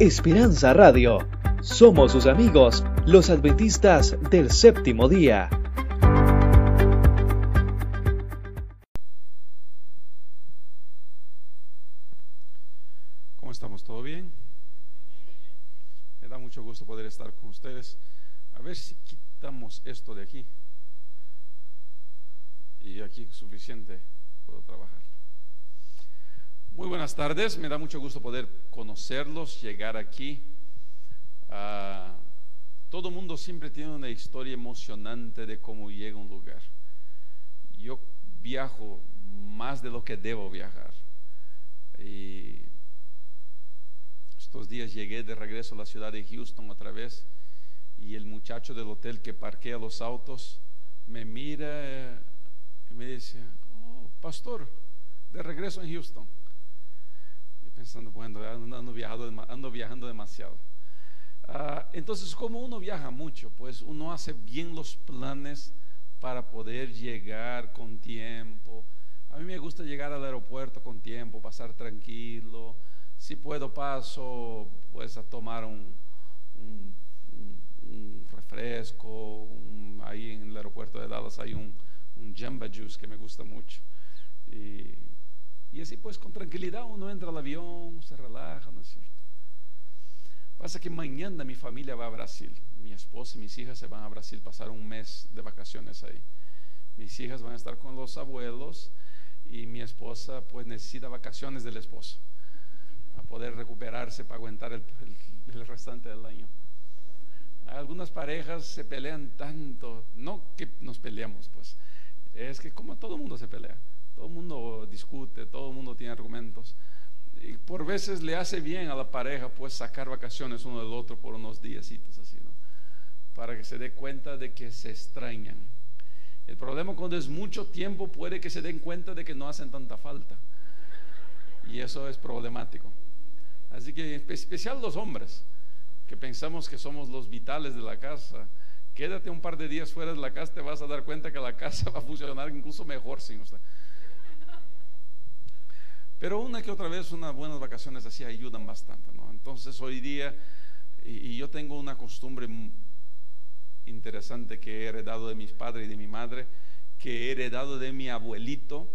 Esperanza Radio. Somos sus amigos, los adventistas del séptimo día. ¿Cómo estamos? ¿Todo bien? Me da mucho gusto poder estar con ustedes. A ver si quitamos esto de aquí. Y aquí suficiente puedo trabajar. Muy buenas tardes, me da mucho gusto poder conocerlos, llegar aquí. Ah, todo mundo siempre tiene una historia emocionante de cómo llega a un lugar. Yo viajo más de lo que debo viajar. Y estos días llegué de regreso a la ciudad de Houston otra vez y el muchacho del hotel que parquea los autos me mira eh, y me dice, oh, pastor, de regreso en Houston pensando, bueno, ando, ando viajando demasiado. Ah, entonces, como uno viaja mucho, pues uno hace bien los planes para poder llegar con tiempo. A mí me gusta llegar al aeropuerto con tiempo, pasar tranquilo. Si puedo paso, pues a tomar un, un, refresco. ahí en el aeropuerto de Dallas hay un, un Jamba Juice que me gusta mucho. Y y así pues con tranquilidad uno entra al avión, se relaja, ¿no es cierto? Pasa que mañana mi familia va a Brasil. Mi esposa y mis hijas se van a Brasil, pasar un mes de vacaciones ahí. Mis hijas van a estar con los abuelos y mi esposa pues necesita vacaciones del esposo a poder recuperarse para aguantar el, el restante del año. Algunas parejas se pelean tanto, no que nos peleamos pues, es que como todo mundo se pelea todo el mundo discute, todo el mundo tiene argumentos. Y por veces le hace bien a la pareja pues sacar vacaciones uno del otro por unos días así, ¿no? Para que se dé cuenta de que se extrañan. El problema cuando es mucho tiempo puede que se den cuenta de que no hacen tanta falta. Y eso es problemático. Así que especial los hombres, que pensamos que somos los vitales de la casa. Quédate un par de días fuera de la casa, te vas a dar cuenta que la casa va a funcionar incluso mejor sin usted. Pero una que otra vez unas buenas vacaciones así ayudan bastante, ¿no? Entonces hoy día, y, yo tengo una costumbre interesante que he heredado de mis padres y de mi madre, que he heredado de mi abuelito.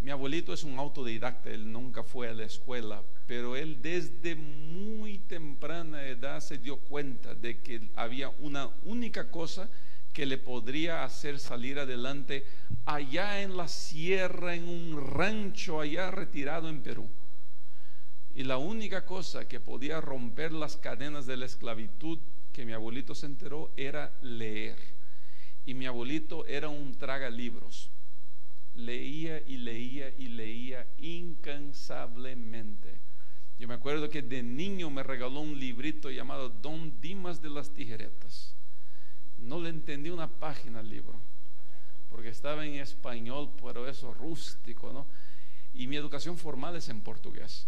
Mi abuelito es un autodidacta, él nunca fue a la escuela, pero él desde muy temprana edad se dio cuenta de que había una única cosa que le podría hacer salir adelante allá en la sierra, en un rancho allá retirado en Perú. Y la única cosa que podía romper las cadenas de la esclavitud que mi abuelito se enteró era leer. Y mi abuelito era un traga libros. Leía y leía y leía incansablemente. Yo me acuerdo que de niño me regaló un librito llamado Don Dimas de las Tijeretas no le entendí una página al libro, porque estaba en español, pero eso rústico, ¿no? Y mi educación formal es en portugués.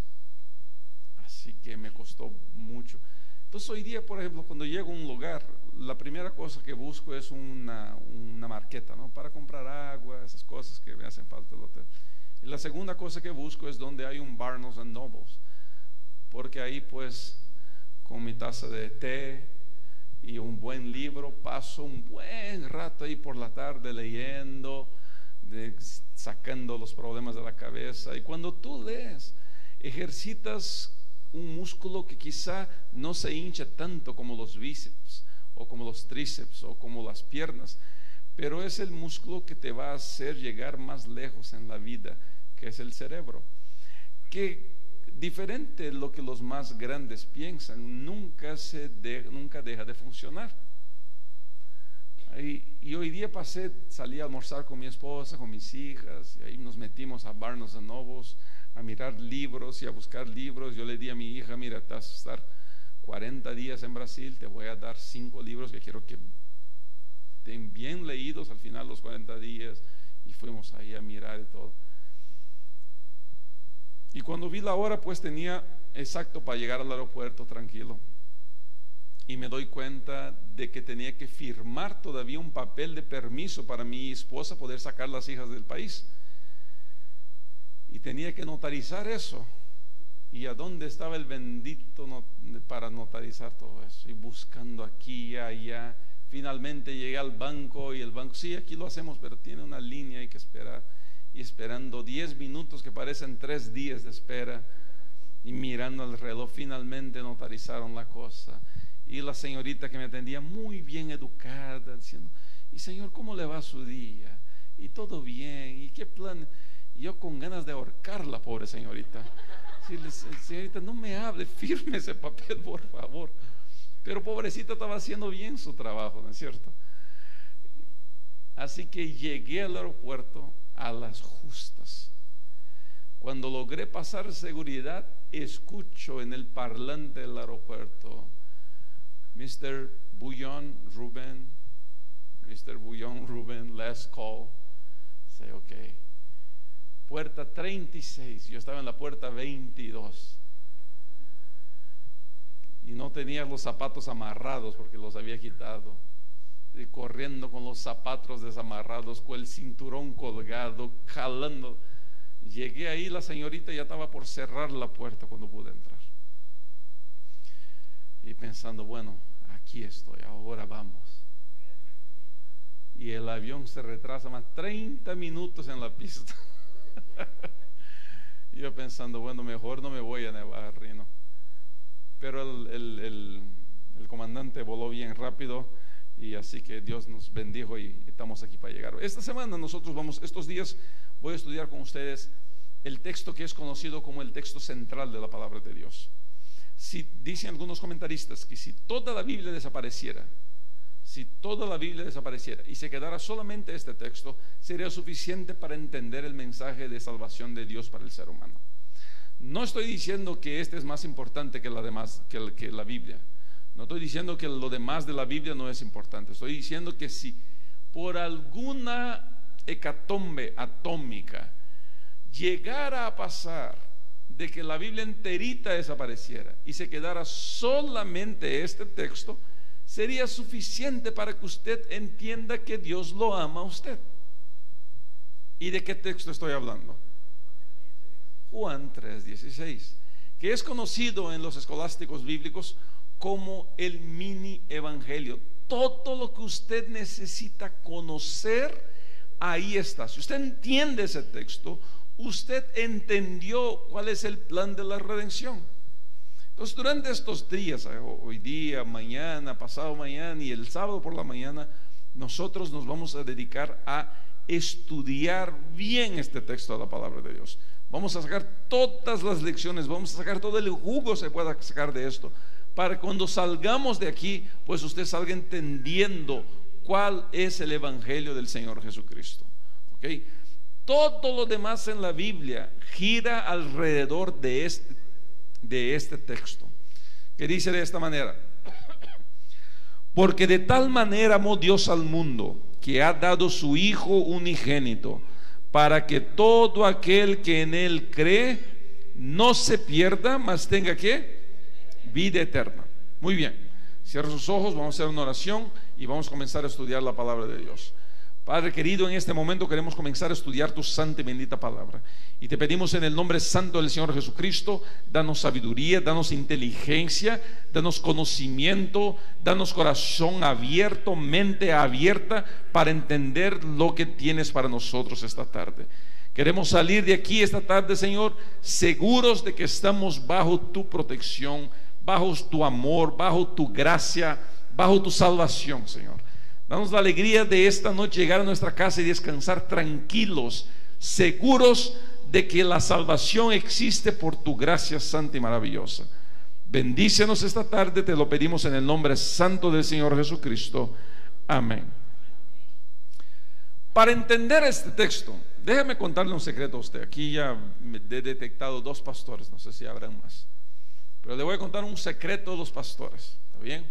Así que me costó mucho. Entonces hoy día, por ejemplo, cuando llego a un lugar, la primera cosa que busco es una, una marqueta, ¿no? Para comprar agua, esas cosas que me hacen falta el hotel. Y la segunda cosa que busco es donde hay un Barnes and Nobles, porque ahí pues con mi taza de té, y un buen libro, paso un buen rato ahí por la tarde leyendo, sacando los problemas de la cabeza. Y cuando tú lees, ejercitas un músculo que quizá no se hincha tanto como los bíceps o como los tríceps o como las piernas, pero es el músculo que te va a hacer llegar más lejos en la vida, que es el cerebro. Que diferente de lo que los más grandes piensan, nunca, se nunca deja de funcionar. Y, hoy día pasé, salí a almorzar con mi esposa, con mis hijas, y ahí nos metimos a Barnes Novos a mirar libros y a buscar libros. Yo le di a mi hija, mira, te vas a estar 40 días en Brasil, te voy a dar cinco libros que quiero que estén bien leídos al final los 40 días. Y fuimos ahí a mirar y todo. Y cuando vi la hora, pues tenía exacto para llegar al aeropuerto tranquilo. Y me doy cuenta de que tenía que firmar todavía un papel de permiso para mi esposa poder sacar las hijas del país. Y tenía que notarizar eso. ¿Y a dónde estaba el bendito para notarizar todo eso? Y buscando aquí y allá. Finalmente llegué al banco y el banco, sí, aquí lo hacemos, pero tiene una línea, hay que esperar. Esperando 10 minutos que parecen 3 días de espera. Y mirando el reloj, finalmente notarizaron la cosa. Y la señorita que me atendía muy bien educada, diciendo, y Señor, ¿cómo le va su día? Y todo bien, ¿y qué plan? Y yo con ganas de ahorcar la pobre señorita. señorita, no me hable, firme ese papel, por favor. Pero pobrecita estaba haciendo bien su trabajo, ¿no es cierto? Así que llegué al aeropuerto a las justas. Cuando logré pasar seguridad, escucho en el parlante del aeropuerto, Mr. Bouillon Ruben, Mr. Bouillon Ruben, last call. Say, ok. Puerta 36, yo estaba en la puerta 22. Y no tenía los zapatos amarrados porque los había quitado. Corriendo con los zapatos desamarrados, con el cinturón colgado, jalando. Llegué ahí, la señorita ya estaba por cerrar la puerta cuando pude entrar. Y pensando, bueno, aquí estoy, ahora vamos. Y el avión se retrasa más 30 minutos en la pista. Yo pensando, bueno, mejor no me voy a nevar, Rino. Pero el, el, comandante voló bien rápido y así que Dios nos bendijo y estamos aquí para llegar. Esta semana nosotros vamos, estos días voy a estudiar con ustedes el texto que es conocido como el texto central de la palabra de Dios. Si dicen algunos comentaristas que si toda la Biblia desapareciera, si toda la Biblia desapareciera y se quedara solamente este texto, sería suficiente para entender el mensaje de salvación de Dios para el ser humano. No estoy diciendo que este es más importante que la, demás, que, que la Biblia. No estoy diciendo que lo demás de la Biblia no es importante. Estoy diciendo que si por alguna hecatombe atómica llegara a pasar de que la Biblia enterita desapareciera y se quedara solamente este texto, sería suficiente para que usted entienda que Dios lo ama a usted. ¿Y de qué texto estoy hablando? Juan 3:16, que es conocido en los escolásticos bíblicos como el mini evangelio. Todo lo que usted necesita conocer, ahí está. Si usted entiende ese texto, usted entendió cuál es el plan de la redención. Entonces, durante estos días, eh, hoy día, mañana, pasado mañana y el sábado por la mañana, nosotros nos vamos a dedicar a estudiar bien este texto de la palabra de Dios. Vamos a sacar todas las lecciones, vamos a sacar todo el jugo se pueda sacar de esto, para cuando salgamos de aquí, pues usted salga entendiendo cuál es el evangelio del Señor Jesucristo. ¿Ok? Todo lo demás en la Biblia gira alrededor de este de este texto, que dice de esta manera, porque de tal manera amó Dios al mundo, que ha dado su Hijo unigénito, para que todo aquel que en Él cree no se pierda, mas tenga que vida eterna. Muy bien, cierra sus ojos, vamos a hacer una oración y vamos a comenzar a estudiar la palabra de Dios. Padre querido, en este momento queremos comenzar a estudiar tu santa y bendita palabra. Y te pedimos en el nombre santo del Señor Jesucristo, danos sabiduría, danos inteligencia, danos conocimiento, danos corazón abierto, mente abierta para entender lo que tienes para nosotros esta tarde. Queremos salir de aquí esta tarde, Señor, seguros de que estamos bajo tu protección, bajo tu amor, bajo tu gracia, bajo tu salvación, Señor. Danos la alegría de esta noche llegar a nuestra casa y descansar tranquilos, seguros de que la salvación existe por tu gracia santa y maravillosa. Bendícenos esta tarde, te lo pedimos en el nombre santo del Señor Jesucristo. Amén. Para entender este texto, déjeme contarle un secreto a usted. Aquí ya he detectado dos pastores, no sé si habrán más. Pero le voy a contar un secreto a los pastores. ¿Está bien?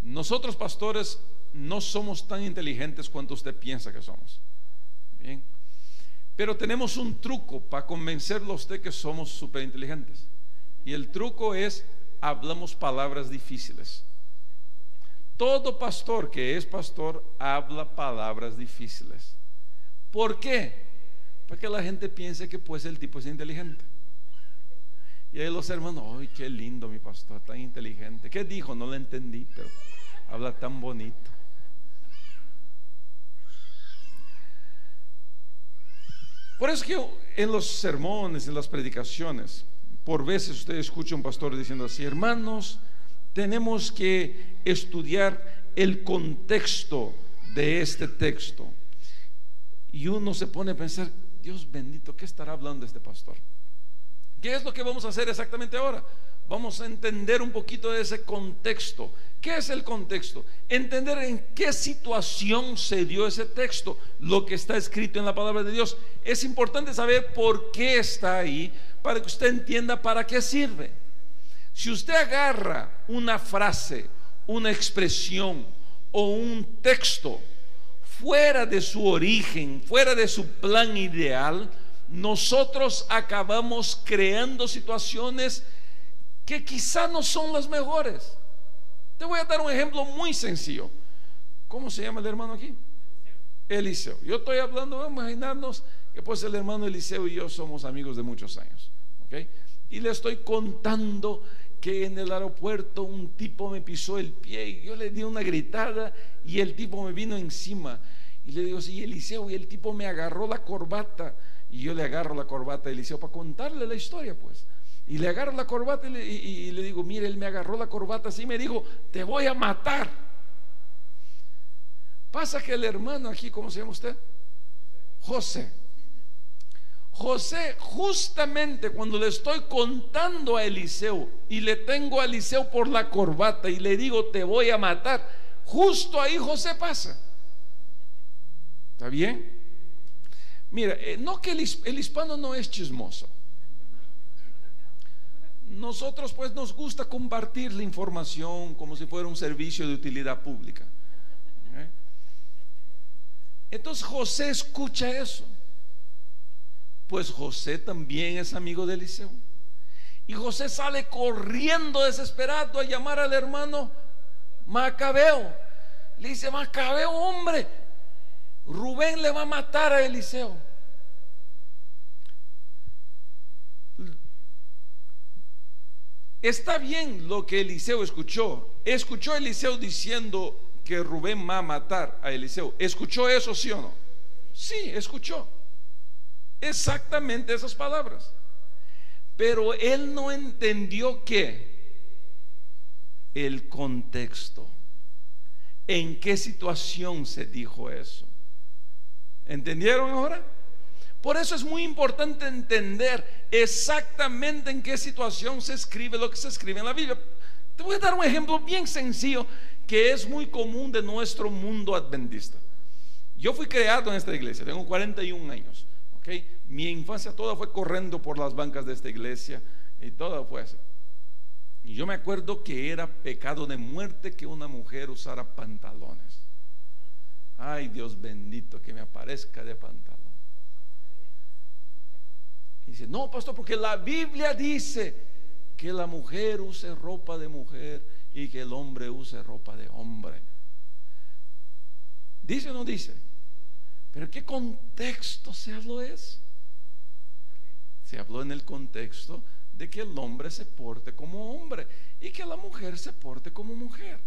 Nosotros pastores no somos tan inteligentes cuanto usted piensa que somos. Bien. Pero tenemos un truco para convencerlo a usted que somos súper inteligentes. Y el truco es, hablamos palabras difíciles. Todo pastor que es pastor habla palabras difíciles. ¿Por qué? Para que la gente piense que pues el tipo es inteligente. Y ahí los hermanos, ¡ay, qué lindo mi pastor, tan inteligente! ¿Qué dijo? No lo entendí, pero habla tan bonito. Por eso que en los sermones, en las predicaciones, por veces usted escucha un pastor diciendo así, hermanos, tenemos que estudiar el contexto de este texto. Y uno se pone a pensar, Dios bendito, ¿qué estará hablando este pastor? ¿Qué es lo que vamos a hacer exactamente ahora? Vamos a entender un poquito de ese contexto. ¿Qué es el contexto? Entender en qué situación se dio ese texto, lo que está escrito en la palabra de Dios. Es importante saber por qué está ahí, para que usted entienda para qué sirve. Si usted agarra una frase, una expresión o un texto fuera de su origen, fuera de su plan ideal, nosotros acabamos creando situaciones que quizá no son las mejores. Te voy a dar un ejemplo muy sencillo. ¿Cómo se llama el hermano aquí? Eliseo. Yo estoy hablando, vamos a imaginarnos que pues el hermano Eliseo y yo somos amigos de muchos años. Y le estoy contando que en el aeropuerto un tipo me pisó el pie y yo le di una gritada y el tipo me vino encima. Y le digo, sí, Eliseo, y el tipo me agarró la corbata. Y yo le agarro la corbata a Eliseo para contarle la historia, pues. Y le agarro la corbata y le, digo, mire, él me agarró la corbata así y me dijo, te voy a matar. Pasa que el hermano aquí, ¿cómo se llama usted? José. José, justamente cuando le estoy contando a Eliseo y le tengo a Eliseo por la corbata y le digo, te voy a matar, justo ahí José pasa. ¿Está bien? Mira, eh, no que el hispano no es chismoso nosotros pues nos gusta compartir la información como si fuera un servicio de utilidad pública. ¿Eh? Entonces José escucha eso. Pues José también es amigo de Eliseo. Y José sale corriendo desesperado a llamar al hermano Macabeo. Le dice, Macabeo, hombre, Rubén le va a matar a Eliseo. Está bien lo que Eliseo escuchó. Escuchó Eliseo diciendo que Rubén va a matar a Eliseo. ¿Escuchó eso, sí o no? Sí, escuchó. Exactamente esas palabras. Pero él no entendió qué. El contexto. ¿En qué situación se dijo eso? ¿Entendieron ahora? Por eso es muy importante entender exactamente en qué situación se escribe lo que se escribe en la Biblia. Te voy a dar un ejemplo bien sencillo que es muy común de nuestro mundo adventista. Yo fui creado en esta iglesia, tengo 41 años. Mi infancia toda fue corriendo por las bancas de esta iglesia y todo fue así. Y yo me acuerdo que era pecado de muerte que una mujer usara pantalones. Ay, Dios bendito que me aparezca de pantalones dice, no, pastor, porque la Biblia dice que la mujer use ropa de mujer y que el hombre use ropa de hombre. ¿Dice o no dice? Pero ¿qué contexto se habló eso? Se habló en el contexto de que el hombre se porte como hombre y que la mujer se porte como mujer.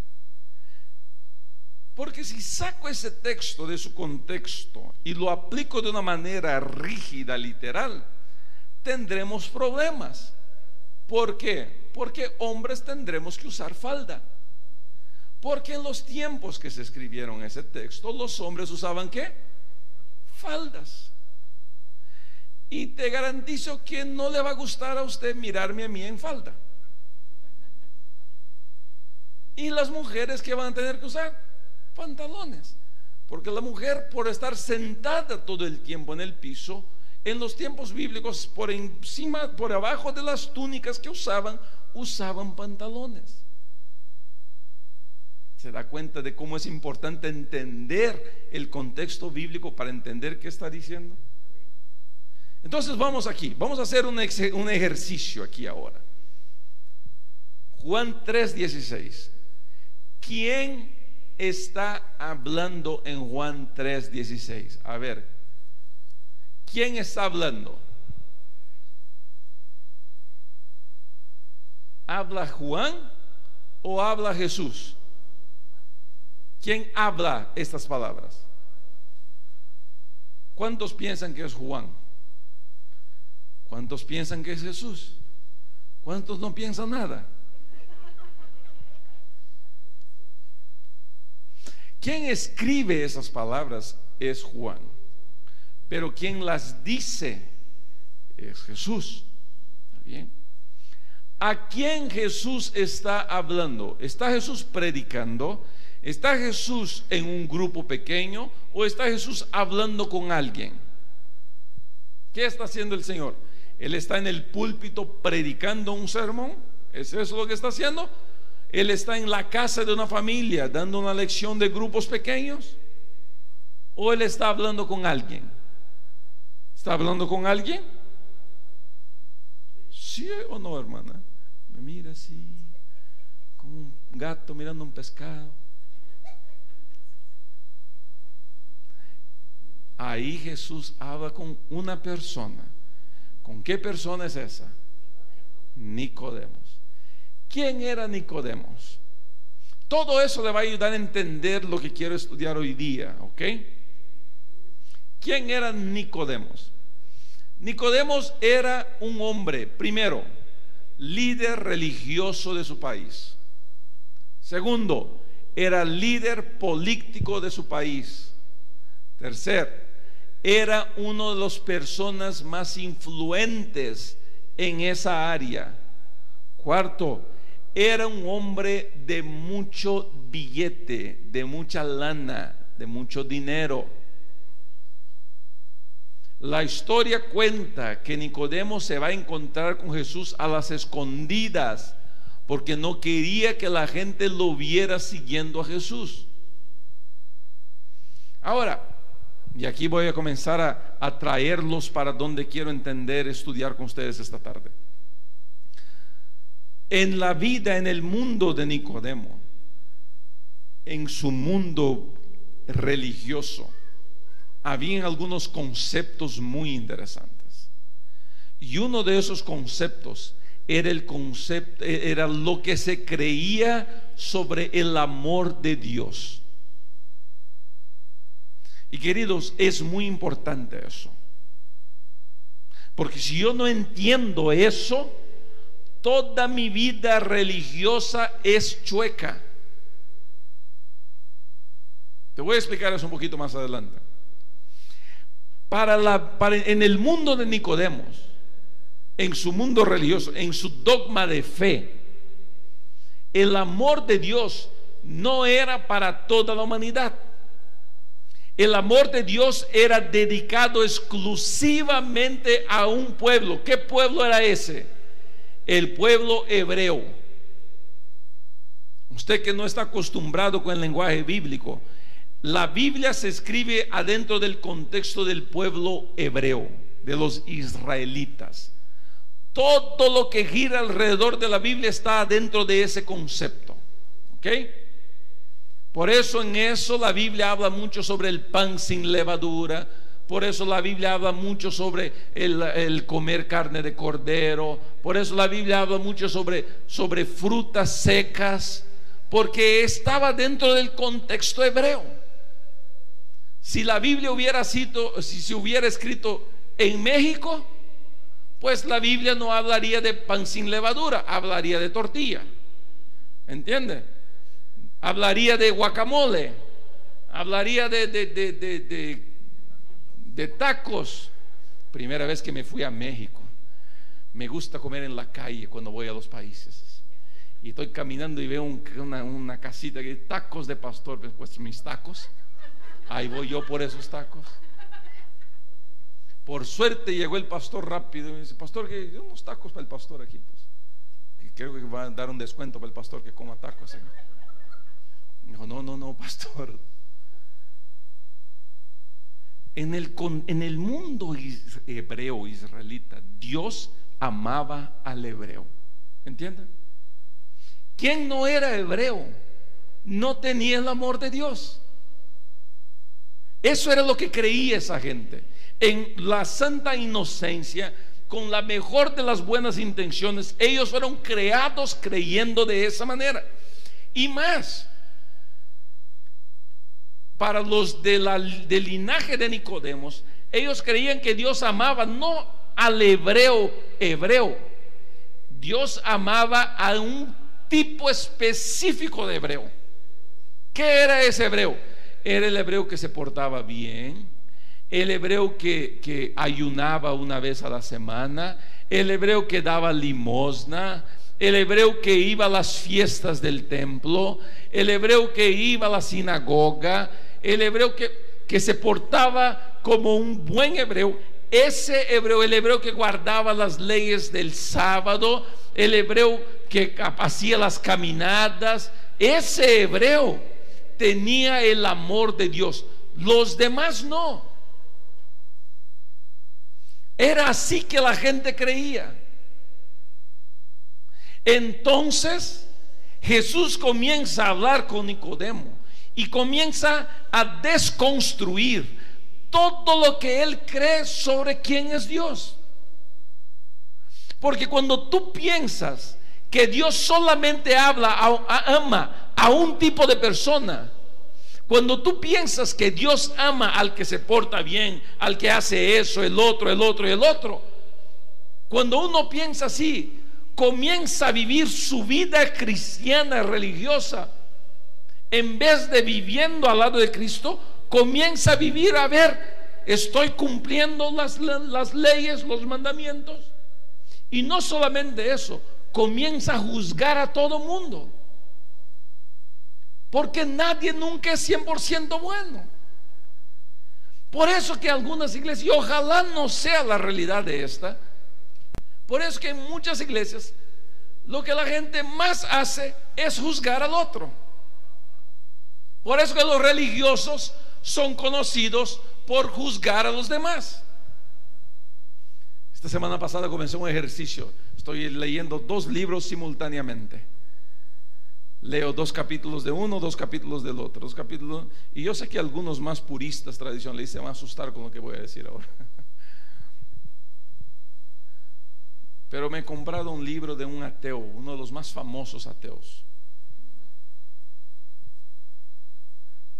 Porque si saco ese texto de su contexto y lo aplico de una manera rígida, literal, tendremos problemas. ¿Por qué? Porque hombres tendremos que usar falda. Porque en los tiempos que se escribieron ese texto, los hombres usaban qué? Faldas. Y te garantizo que no le va a gustar a usted mirarme a mí en falda. Y las mujeres que van a tener que usar pantalones. Porque la mujer por estar sentada todo el tiempo en el piso, en los tiempos bíblicos, por encima, por abajo de las túnicas que usaban, usaban pantalones. Se da cuenta de cómo es importante entender el contexto bíblico para entender qué está diciendo. Entonces vamos aquí, vamos a hacer un, ejercicio aquí ahora. Juan 3:16. ¿Quién está hablando en Juan 3:16? A ver, ¿Quién está hablando? ¿Habla Juan o habla Jesús? ¿Quién habla estas palabras? ¿Cuántos piensan que es Juan? ¿Cuántos piensan que es Jesús? ¿Cuántos no piensan nada? Quien escribe esas palabras es Juan, pero quien las dice es Jesús. ¿Está bien? ¿A quién Jesús está hablando? ¿Está Jesús predicando? ¿Está Jesús en un grupo pequeño o está Jesús hablando con alguien? ¿Qué está haciendo el Señor? Él está en el púlpito predicando un sermón. ¿Es eso lo que está haciendo? Él está en la casa de una familia dando una lección de grupos pequeños. ¿O él está hablando con alguien? ¿Está hablando con alguien? ¿Sí o no, hermana? Me mira así, como un gato mirando un pescado. Ahí Jesús habla con una persona. ¿Con qué persona es esa? Nicodemos. ¿Quién era Nicodemos? Todo eso le va a ayudar a entender lo que quiero estudiar hoy día, ¿ok? ¿Quién era Nicodemos? Nicodemos era un hombre, primero, líder religioso de su país. Segundo, era líder político de su país. Tercer, era uno de las personas más influentes en esa área. Cuarto, era un hombre de mucho billete, de mucha lana, de mucho dinero. La historia cuenta que Nicodemo se va a encontrar con Jesús a las escondidas porque no quería que la gente lo viera siguiendo a Jesús. Ahora, y aquí voy a comenzar a, traerlos para donde quiero entender, estudiar con ustedes esta tarde. En la vida, en el mundo de Nicodemo, en su mundo religioso, habían algunos conceptos muy interesantes. Y uno de esos conceptos era el concepto, era lo que se creía sobre el amor de Dios. Y queridos, es muy importante eso. Porque si yo no entiendo eso, toda mi vida religiosa es chueca. Te voy a explicar eso un poquito más adelante. Para la, en el mundo de Nicodemos, en su mundo religioso, en su dogma de fe, el amor de Dios no era para toda la humanidad. El amor de Dios era dedicado exclusivamente a un pueblo. ¿Qué pueblo era ese? El pueblo hebreo. Usted que no está acostumbrado con el lenguaje bíblico, la Biblia se escribe adentro del contexto del pueblo hebreo, de los israelitas. Todo lo que gira alrededor de la Biblia está dentro de ese concepto. ¿Ok? Por eso en eso la Biblia habla mucho sobre el pan sin levadura. Por eso la Biblia habla mucho sobre el, comer carne de cordero. Por eso la Biblia habla mucho sobre, sobre frutas secas. Porque estaba dentro del contexto hebreo. Si la Biblia hubiera sido, si se hubiera escrito en México, pues la Biblia no hablaría de pan sin levadura, hablaría de tortilla. ¿Entiende? hablaría de guacamole, hablaría de, de, tacos. Primera vez que me fui a México. Me gusta comer en la calle cuando voy a los países. Y estoy caminando y veo una, casita que tacos de pastor, pues, pues mis tacos. Ahí voy yo por esos tacos. Por suerte llegó el pastor rápido y me dice, pastor, que unos tacos para el pastor aquí. Pues. creo que va a dar un descuento para el pastor que coma tacos. ¿eh? No, no, no, pastor. En el, en el mundo hebreo, israelita, Dios amaba al hebreo. ¿Entienden? ¿Quién no era hebreo? No tenía el amor de Dios. Eso era lo que creía esa gente. En la santa inocencia con la mejor de las buenas intenciones, ellos fueron creados creyendo de esa manera. Y más, para los del linaje de Nicodemos, ellos creían que Dios amaba no al hebreo hebreo, Dios amaba a un tipo específico de hebreo. ¿Qué era ese hebreo? Era el hebreo que se portaba bien, el hebreo que, ayunaba una vez a la semana, el hebreo que daba limosna, el hebreo que iba a las fiestas del templo, el hebreo que iba a la sinagoga, el hebreo que, que se portaba como un buen hebreo, ese hebreo, el hebreo que guardaba las leyes del sábado, el hebreo que hacía las caminadas, ese hebreo tenía el amor de Dios, los demás no. Era así que la gente creía. Entonces Jesús comienza a hablar con Nicodemo y comienza a desconstruir todo lo que él cree sobre quién es Dios. Porque cuando tú piensas que Dios solamente habla, ama a un tipo de persona, cuando tú piensas que Dios ama al que se porta bien, al que hace eso, el otro, el otro el otro, cuando uno piensa así, comienza a vivir su vida cristiana religiosa, en vez de viviendo al lado de Cristo, comienza a vivir a ver, estoy cumpliendo las, las leyes, los mandamientos. Y no solamente eso, comienza a juzgar a todo mundo. Porque nadie nunca es 100% bueno. Por eso que algunas iglesias, y ojalá no sea la realidad de esta, por eso que en muchas iglesias lo que la gente más hace es juzgar al otro. Por eso que los religiosos son conocidos por juzgar a los demás. Esta semana pasada comencé un ejercicio. Estoy leyendo dos libros simultáneamente. Leo dos capítulos de uno, dos capítulos del otro, dos capítulos. Y yo sé que algunos más puristas tradicionalistas se van a asustar con lo que voy a decir ahora. Pero me he comprado un libro de un ateo, uno de los más famosos ateos.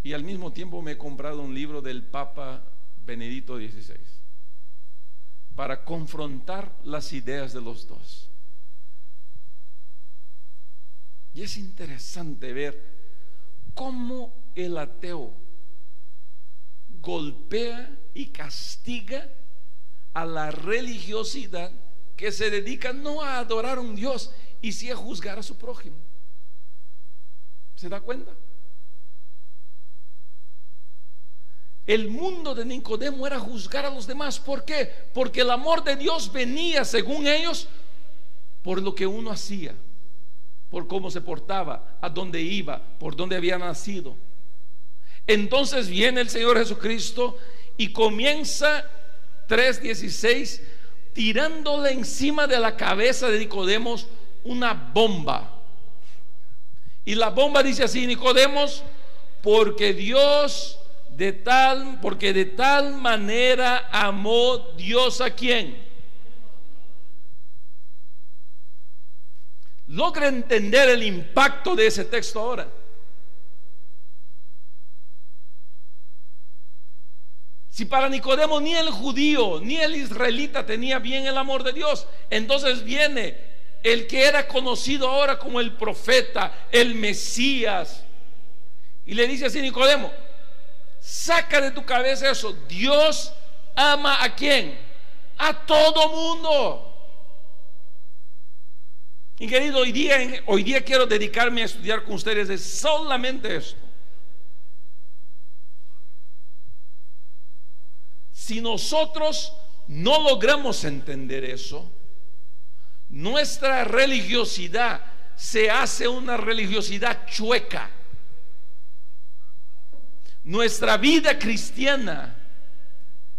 Y al mismo tiempo me he comprado un libro del Papa Benedicto XVI para confrontar las ideas de los dos. Y es interesante ver cómo el ateo golpea y castiga a la religiosidad que se dedica no a adorar a un Dios y sí a juzgar a su prójimo. ¿Se da cuenta? El mundo de Nicodemo era juzgar a los demás. ¿Por qué? Porque el amor de Dios venía, según ellos, por lo que uno hacía por cómo se portaba, a dónde iba, por dónde había nacido. Entonces viene el Señor Jesucristo y comienza 3.16 tirándole encima de la cabeza de Nicodemos una bomba. Y la bomba dice así, Nicodemos, porque Dios de tal, porque de tal manera amó Dios a quien logra entender el impacto de ese texto ahora. Si para Nicodemo ni el judío ni el israelita tenía bien el amor de Dios, entonces viene el que era conocido ahora como el profeta, el Mesías, y le dice así Nicodemo, saca de tu cabeza eso, Dios ama a quién? A todo mundo. Y querido, hoy día, hoy día quiero dedicarme a estudiar con ustedes de solamente esto. Si nosotros no logramos entender eso, nuestra religiosidad se hace una religiosidad chueca. Nuestra vida cristiana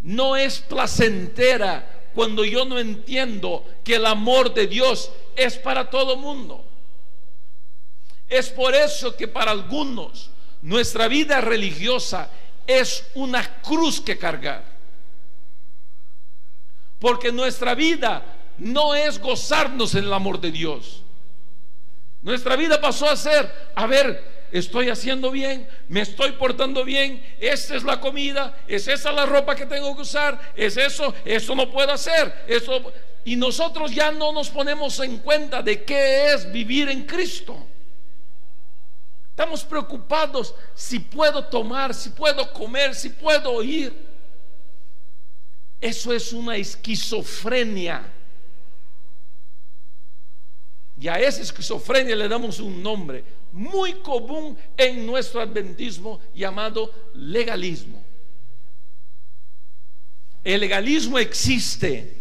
no es placentera cuando yo no entiendo que el amor de Dios es para todo mundo. Es por eso que para algunos nuestra vida religiosa es una cruz que cargar. Porque nuestra vida no es gozarnos en el amor de Dios. Nuestra vida pasó a ser, a ver, estoy haciendo bien, me estoy portando bien, esta es la comida, es esa la ropa que tengo que usar, es eso, eso no puedo hacer, eso y nosotros ya no nos ponemos en cuenta de qué es vivir en Cristo. Estamos preocupados si puedo tomar, si puedo comer, si puedo oír. Eso es una esquizofrenia. Y a esa esquizofrenia le damos un nombre muy común en nuestro adventismo llamado legalismo. El legalismo existe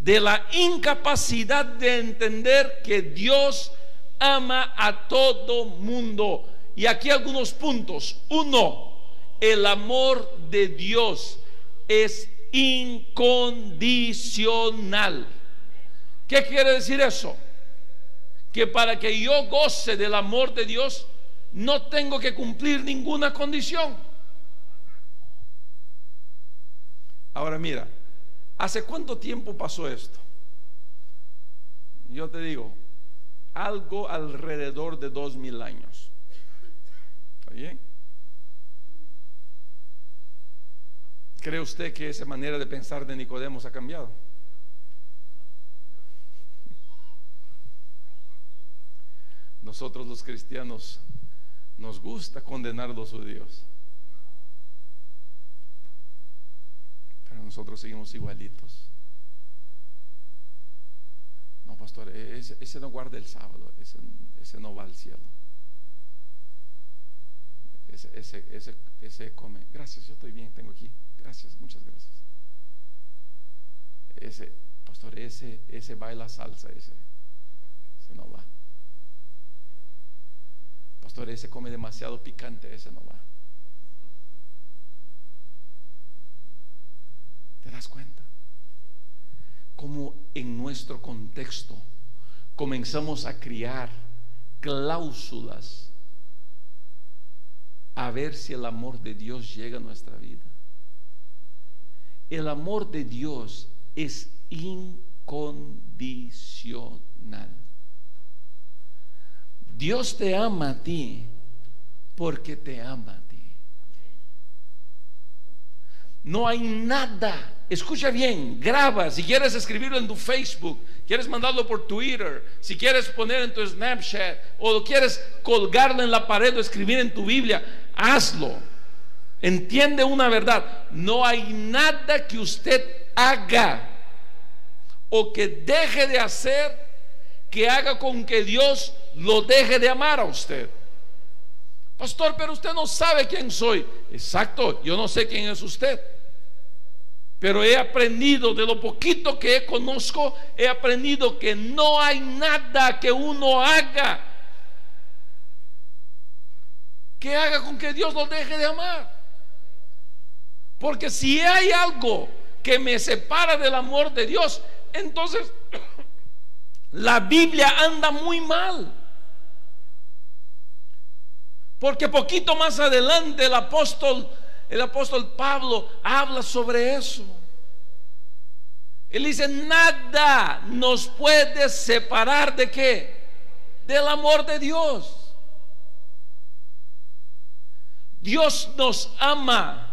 de la incapacidad de entender que Dios ama a todo mundo. Y aquí algunos puntos. Uno, el amor de Dios es incondicional. ¿Qué quiere decir eso? Que para que yo goce del amor de Dios, no tengo que cumplir ninguna condición. Ahora mira, ¿hace cuánto tiempo pasó esto? Yo te digo, algo alrededor de dos mil años. ¿Está bien? ¿Cree usted que esa manera de pensar de Nicodemos ha cambiado? Nosotros los cristianos nos gusta condenar a los judíos. Pero nosotros seguimos igualitos. No, pastor, ese, no guarda el sábado, ese, no va al cielo. Ese, ese, ese, come. Gracias, yo estoy bien, tengo aquí. Gracias, muchas gracias. Ese, pastor, ese, ese baila salsa, ese, ese no va. Pastor, ese come demasiado picante, ese no va. ¿Te das cuenta? como en nuestro contexto comenzamos a criar cláusulas a ver si el amor de Dios llega a nuestra vida. El amor de Dios es incondicional. Dios te ama a ti porque te ama a ti. No hay nada escucha bien, graba, si quieres escribirlo en tu Facebook, quieres mandarlo por Twitter, si quieres poner en tu Snapchat o quieres colgarlo en la pared o escribir en tu Biblia, hazlo. Entiende una verdad, no hay nada que usted haga o que deje de hacer que haga con que Dios lo deje de amar a usted. Pastor, pero usted no sabe quién soy. Exacto, yo no sé quién es usted. Pero he aprendido, de lo poquito que conozco, he aprendido que no hay nada que uno haga que haga con que Dios lo deje de amar. Porque si hay algo que me separa del amor de Dios, entonces la Biblia anda muy mal. Porque poquito más adelante el apóstol el apóstol Pablo habla sobre eso. Él dice, nada nos puede separar de qué? Del amor de Dios. Dios nos ama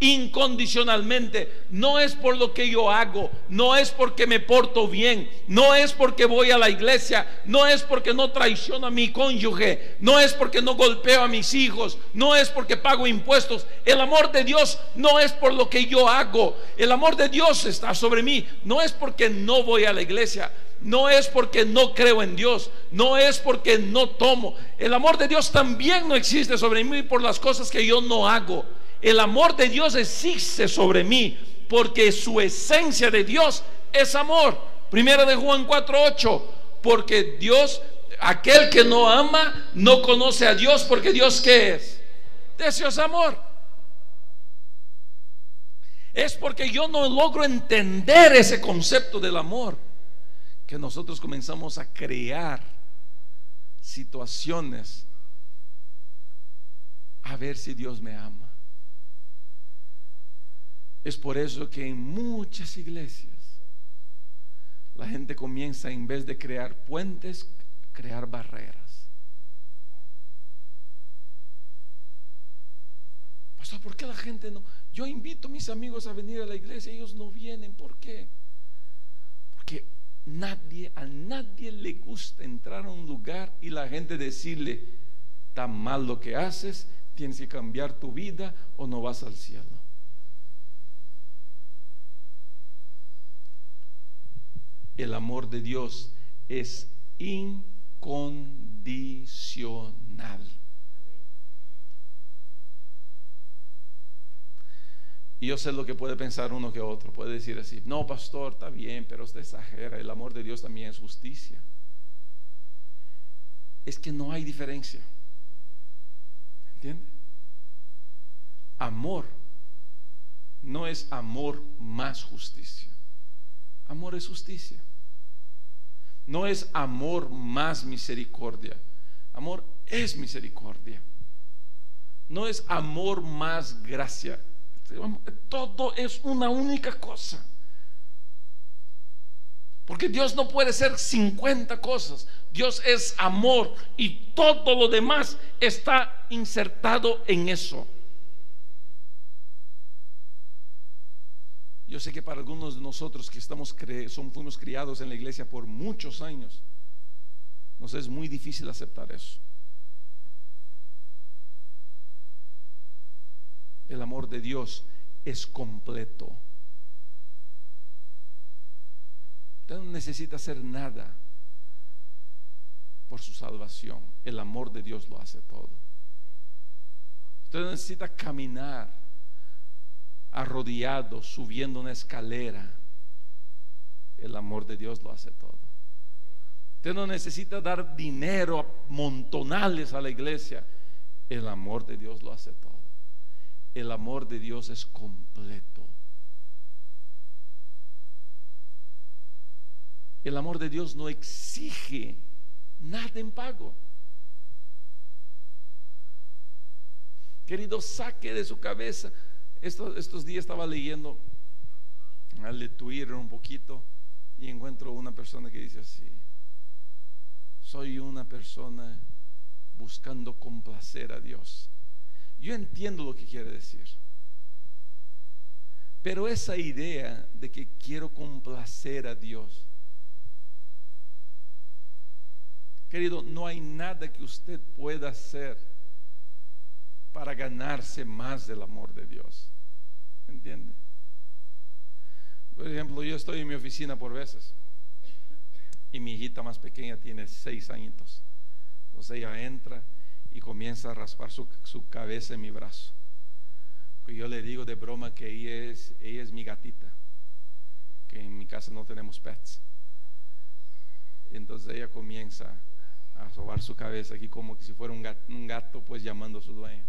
incondicionalmente. No es por lo que yo hago, no es porque me porto bien, no es porque voy a la iglesia, no es porque no traiciono a mi cónyuge, no es porque no golpeo a mis hijos, no es porque pago impuestos. El amor de Dios no es por lo que yo hago. El amor de Dios está sobre mí. No es porque no voy a la iglesia. No es porque no creo en Dios, no es porque no tomo. El amor de Dios también no existe sobre mí por las cosas que yo no hago. El amor de Dios existe sobre mí porque su esencia de Dios es amor. Primera de Juan 4:8, porque Dios, aquel que no ama, no conoce a Dios porque Dios qué es? Dios es amor. Es porque yo no logro entender ese concepto del amor que nosotros comenzamos a crear situaciones a ver si Dios me ama. Es por eso que en muchas iglesias la gente comienza en vez de crear puentes, crear barreras. Pastor, ¿por qué la gente no? Yo invito a mis amigos a venir a la iglesia, ellos no vienen. ¿Por qué? Porque nadie, a nadie le gusta entrar a un lugar y la gente decirle, tan mal lo que haces, tienes que cambiar tu vida o no vas al cielo. El amor de Dios es incondicional. Y yo sé lo que puede pensar uno que otro. Puede decir así, no, pastor, está bien, pero usted exagera. El amor de Dios también es justicia. Es que no hay diferencia. ¿Entiende? Amor no es amor más justicia. Amor es justicia. No es amor más misericordia. Amor es misericordia. No es amor más gracia todo es una única cosa. Porque Dios no puede ser 50 cosas. Dios es amor y todo lo demás está insertado en eso. Yo sé que para algunos de nosotros que estamos son, fuimos criados en la iglesia por muchos años, nos es muy difícil aceptar eso. El amor de Dios es completo. Usted no necesita hacer nada por su salvación. El amor de Dios lo hace todo. Usted no necesita caminar arrodillado, subiendo una escalera. El amor de Dios lo hace todo. Usted no necesita dar dinero montonales a la iglesia. El amor de Dios lo hace todo el amor de Dios es completo. El amor de Dios no exige nada en pago. Querido, saque de su cabeza. Estos, estos días estaba leyendo al Twitter un poquito y encuentro una persona que dice así, soy una persona buscando complacer a Dios. Yo entiendo lo que quiere decir. Pero esa idea de que quiero complacer a Dios, querido, no hay nada que usted pueda hacer para ganarse más del amor de Dios. ¿Entiende? Por ejemplo, yo estoy en mi oficina por veces y mi hijita más pequeña tiene seis añitos. Entonces ella entra y comienza a raspar su, cabeza en mi brazo. Yo le digo de broma que ella es, ella es mi gatita, que en mi casa no tenemos pets. entonces ella comienza a sobar su cabeza aquí como que si fuera un gato, un gato pues llamando a su dueño.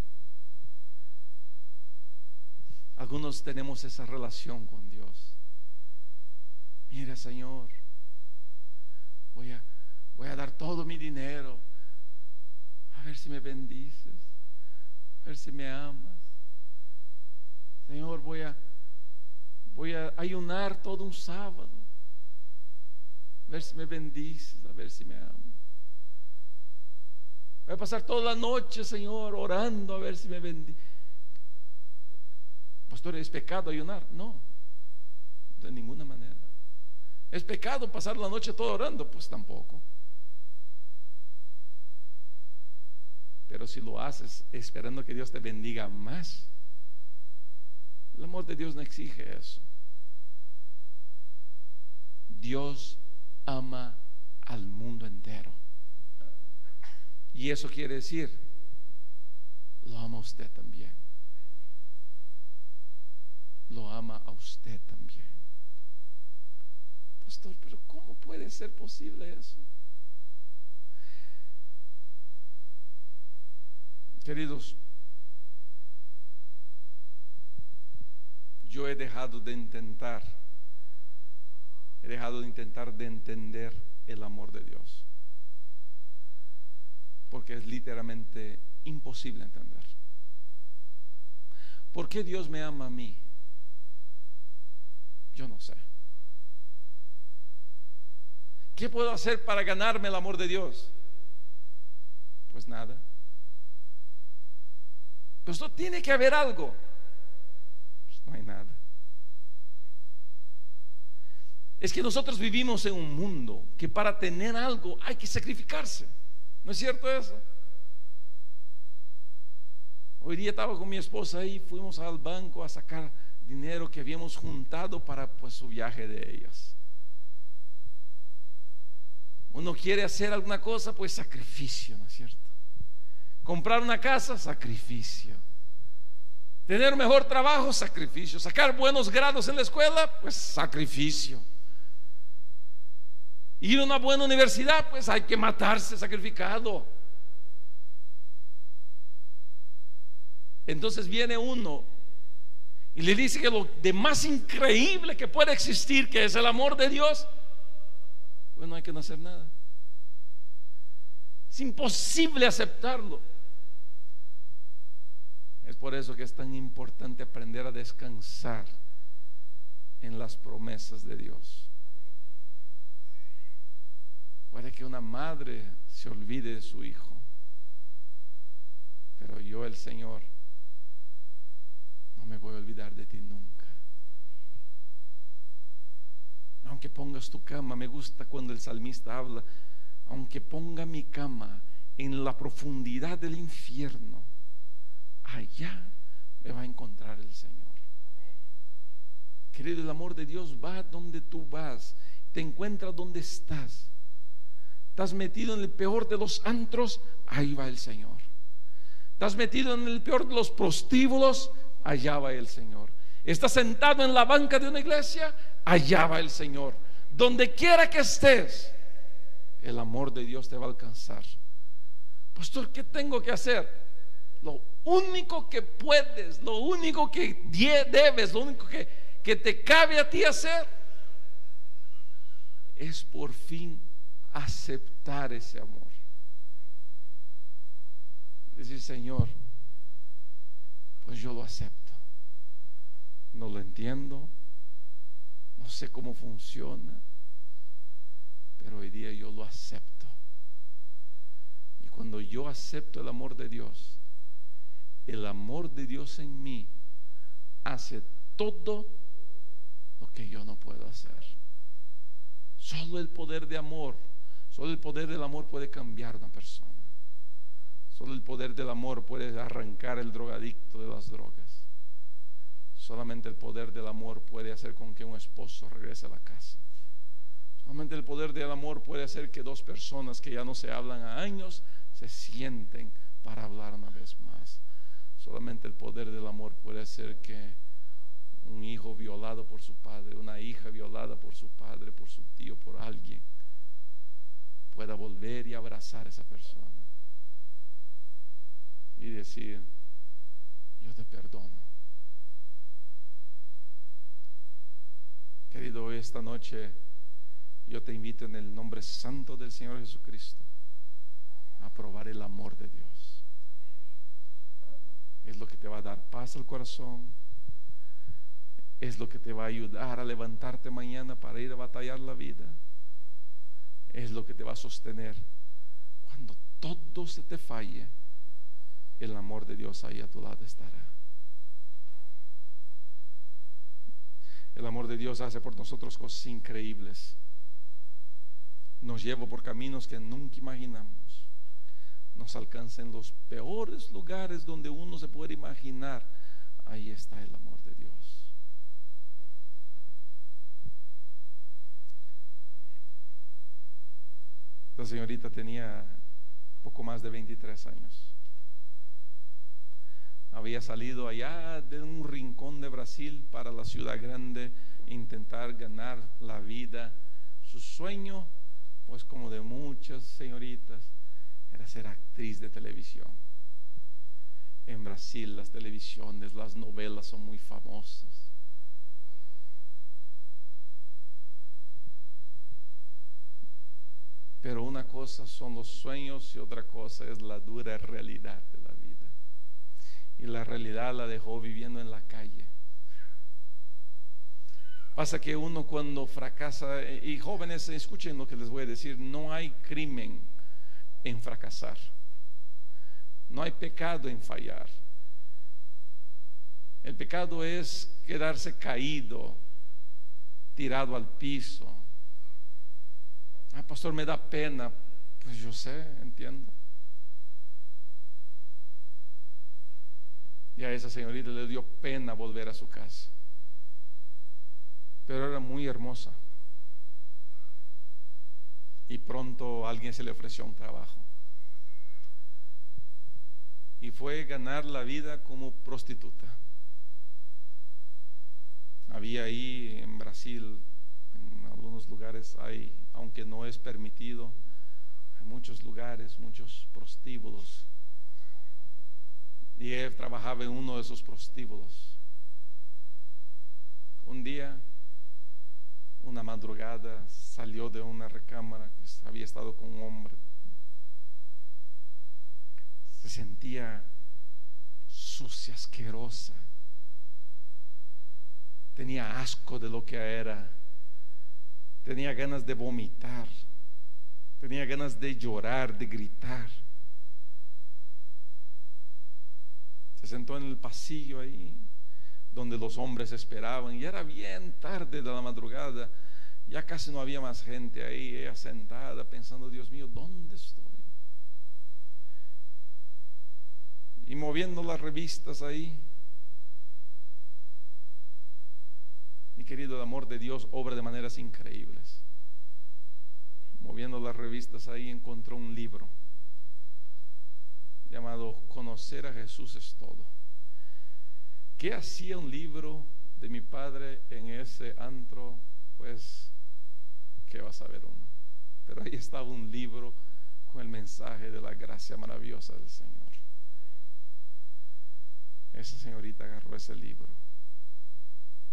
Algunos tenemos esa relación con Dios. Mira, Señor, voy a, voy a dar todo mi dinero a ver si me bendices, a ver si me amas. Señor, voy a voy a ayunar todo un sábado. A ver si me bendices, a ver si me amas. Voy a pasar toda la noche, Señor, orando a ver si me bendices. Pastor, ¿es pecado ayunar? No, de ninguna manera. ¿Es pecado pasar la noche todo orando? Pues tampoco. Pero si lo haces esperando que Dios te bendiga más, el amor de Dios no exige eso. Dios ama al mundo entero. Y eso quiere decir, lo ama usted también. Lo ama a usted también. Pastor, pero ¿cómo puede ser posible eso? Queridos, yo he dejado de intentar, he dejado de intentar de entender el amor de Dios, porque es literalmente imposible entender. ¿Por qué Dios me ama a mí? Yo no sé. ¿Qué puedo hacer para ganarme el amor de Dios? Pues nada. Pues no tiene que haber algo. Pues no hay nada. Es que nosotros vivimos en un mundo que para tener algo hay que sacrificarse. ¿No es cierto eso? Hoy día estaba con mi esposa ahí, fuimos al banco a sacar dinero que habíamos juntado para pues su viaje de ellas. Uno quiere hacer alguna cosa, pues sacrificio, ¿no es cierto? Comprar una casa, sacrificio. Tener mejor trabajo, sacrificio. Sacar buenos grados en la escuela, pues sacrificio. Ir a una buena universidad, pues hay que matarse sacrificado. Entonces viene uno y le dice que lo de más increíble que puede existir, que es el amor de Dios, pues no hay que hacer nada. Es imposible aceptarlo. Es por eso que es tan importante aprender a descansar en las promesas de Dios. Puede que una madre se olvide de su hijo, pero yo el Señor me voy a olvidar de ti nunca. Aunque pongas tu cama, me gusta cuando el salmista habla, aunque ponga mi cama en la profundidad del infierno, allá me va a encontrar el Señor. Querido, el amor de Dios va donde tú vas, te encuentra donde estás. Estás metido en el peor de los antros, ahí va el Señor. Estás metido en el peor de los prostíbulos, allá va el Señor. Estás sentado en la banca de una iglesia, allá va el Señor. Donde quiera que estés, el amor de Dios te va a alcanzar. Pastor, ¿qué tengo que hacer? Lo único que puedes, lo único que debes, lo único que, que te cabe a ti hacer, es por fin aceptar ese amor. Decir, Señor, pues yo lo acepto. No lo entiendo, no sé cómo funciona, pero hoy día yo lo acepto. Y cuando yo acepto el amor de Dios, el amor de Dios en mí hace todo lo que yo no puedo hacer. Solo el poder de amor, solo el poder del amor puede cambiar una persona. Solo el poder del amor puede arrancar el drogadicto de las drogas. Solamente el poder del amor puede hacer con que un esposo regrese a la casa. Solamente el poder del amor puede hacer que dos personas que ya no se hablan a años se sienten para hablar una vez más. Solamente el poder del amor puede hacer que un hijo violado por su padre, una hija violada por su padre, por su tío, por alguien, pueda volver y abrazar a esa persona y decir, yo te perdono. Querido, esta noche yo te invito en el nombre santo del Señor Jesucristo a probar el amor de Dios. Es lo que te va a dar paz al corazón. Es lo que te va a ayudar a levantarte mañana para ir a batallar la vida. Es lo que te va a sostener cuando todo se te falle el amor de Dios ahí a tu lado estará. El amor de Dios hace por nosotros cosas increíbles. Nos lleva por caminos que nunca imaginamos. Nos alcanza en los peores lugares donde uno se puede imaginar. Ahí está el amor de Dios. Esta señorita tenía poco más de 23 años había salido allá de un rincón de Brasil para la ciudad grande, intentar ganar la vida. Su sueño, pues como de muchas señoritas, era ser actriz de televisión. En Brasil las televisiones, las novelas son muy famosas. Pero una cosa son los sueños y otra cosa es la dura realidad de la vida y la realidad la dejó viviendo en la calle. Pasa que uno cuando fracasa, y jóvenes, escuchen lo que les voy a decir, no hay crimen en fracasar, no hay pecado en fallar. El pecado es quedarse caído, tirado al piso. Ah, pastor, me da pena. Pues yo sé, entiendo. Y a esa señorita le dio pena volver a su casa. Pero era muy hermosa. Y pronto alguien se le ofreció un trabajo. Y fue ganar la vida como prostituta. Había ahí en Brasil, en algunos lugares hay, aunque no es permitido, hay muchos lugares, muchos prostíbulos. Y él trabajaba en uno de esos prostíbulos. Un día, una madrugada, salió de una recámara que había estado con un hombre. Se sentía sucia, asquerosa tenía asco de lo que era, tenía ganas de vomitar, tenía ganas de llorar, de gritar. Se sentó en el pasillo ahí, donde los hombres esperaban, y era bien tarde de la madrugada, ya casi no había más gente ahí, ella sentada pensando, Dios mío, ¿dónde estoy? Y moviendo las revistas ahí, Mi querido, el amor de Dios obra de maneras increíbles. Moviendo las revistas ahí encontró un libro llamado Conocer a Jesús es todo. ¿Qué hacía un libro de mi padre en ese antro? Pues, ¿qué va a saber uno? Pero ahí estaba un libro con el mensaje de la gracia maravillosa del Señor. Esa señorita agarró ese libro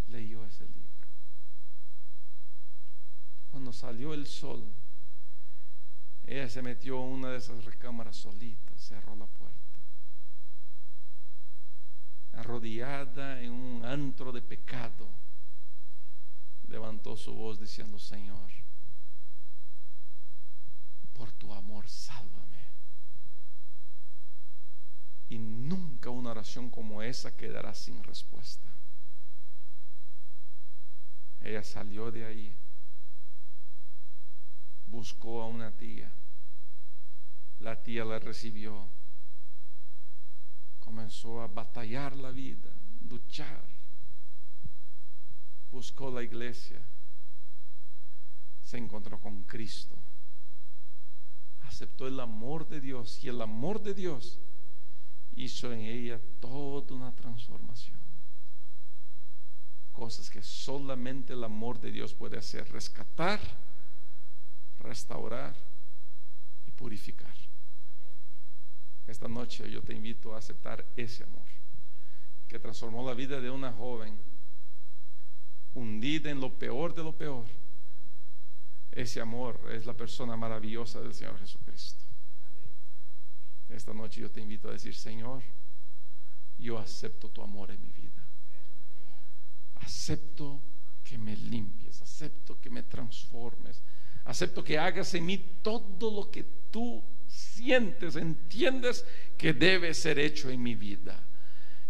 leyó ese libro. Cuando salió el sol, ella se metió en una de esas recámaras solitas, cerró la puerta. Arrodillada en un antro de pecado, levantó su voz diciendo, Señor, por tu amor, sálvame. Y nunca una oración como esa quedará sin respuesta. Ella salió de ahí, buscó a una tía, la tía la recibió, comenzó a batallar la vida, luchar, buscó la iglesia, se encontró con Cristo, aceptó el amor de Dios y el amor de Dios hizo en ella toda una transformación. Cosas que solamente el amor de Dios puede hacer, rescatar, restaurar y purificar. Esta noche yo te invito a aceptar ese amor que transformó la vida de una joven hundida en lo peor de lo peor. Ese amor es la persona maravillosa del Señor Jesucristo. Esta noche yo te invito a decir, Señor, yo acepto tu amor en mi vida acepto que me limpies, acepto que me transformes, acepto que hagas en mí todo lo que tú sientes, entiendes que debe ser hecho en mi vida.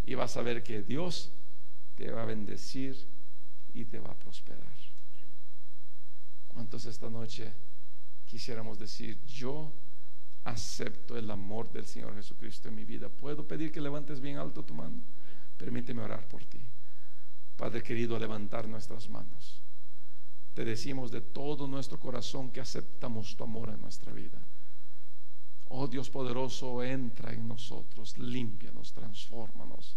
Y vas a ver que Dios te va a bendecir y te va a prosperar. ¿Cuántos esta noche quisiéramos decir, yo acepto el amor del Señor Jesucristo en mi vida? ¿Puedo pedir que levantes bien alto tu mano? Permíteme orar por ti. Padre querido, levantar nuestras manos. Te decimos de todo nuestro corazón que aceptamos tu amor en nuestra vida. Oh Dios poderoso, entra en nosotros, límpianos, transfórmanos.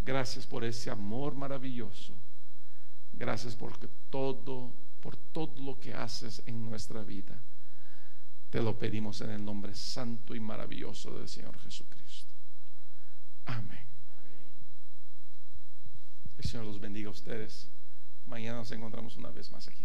Gracias por ese amor maravilloso. Gracias porque todo, por todo lo que haces en nuestra vida. Te lo pedimos en el nombre santo y maravilloso del Señor Jesucristo. Amén. El Señor los bendiga a ustedes. Mañana nos encontramos una vez más aquí.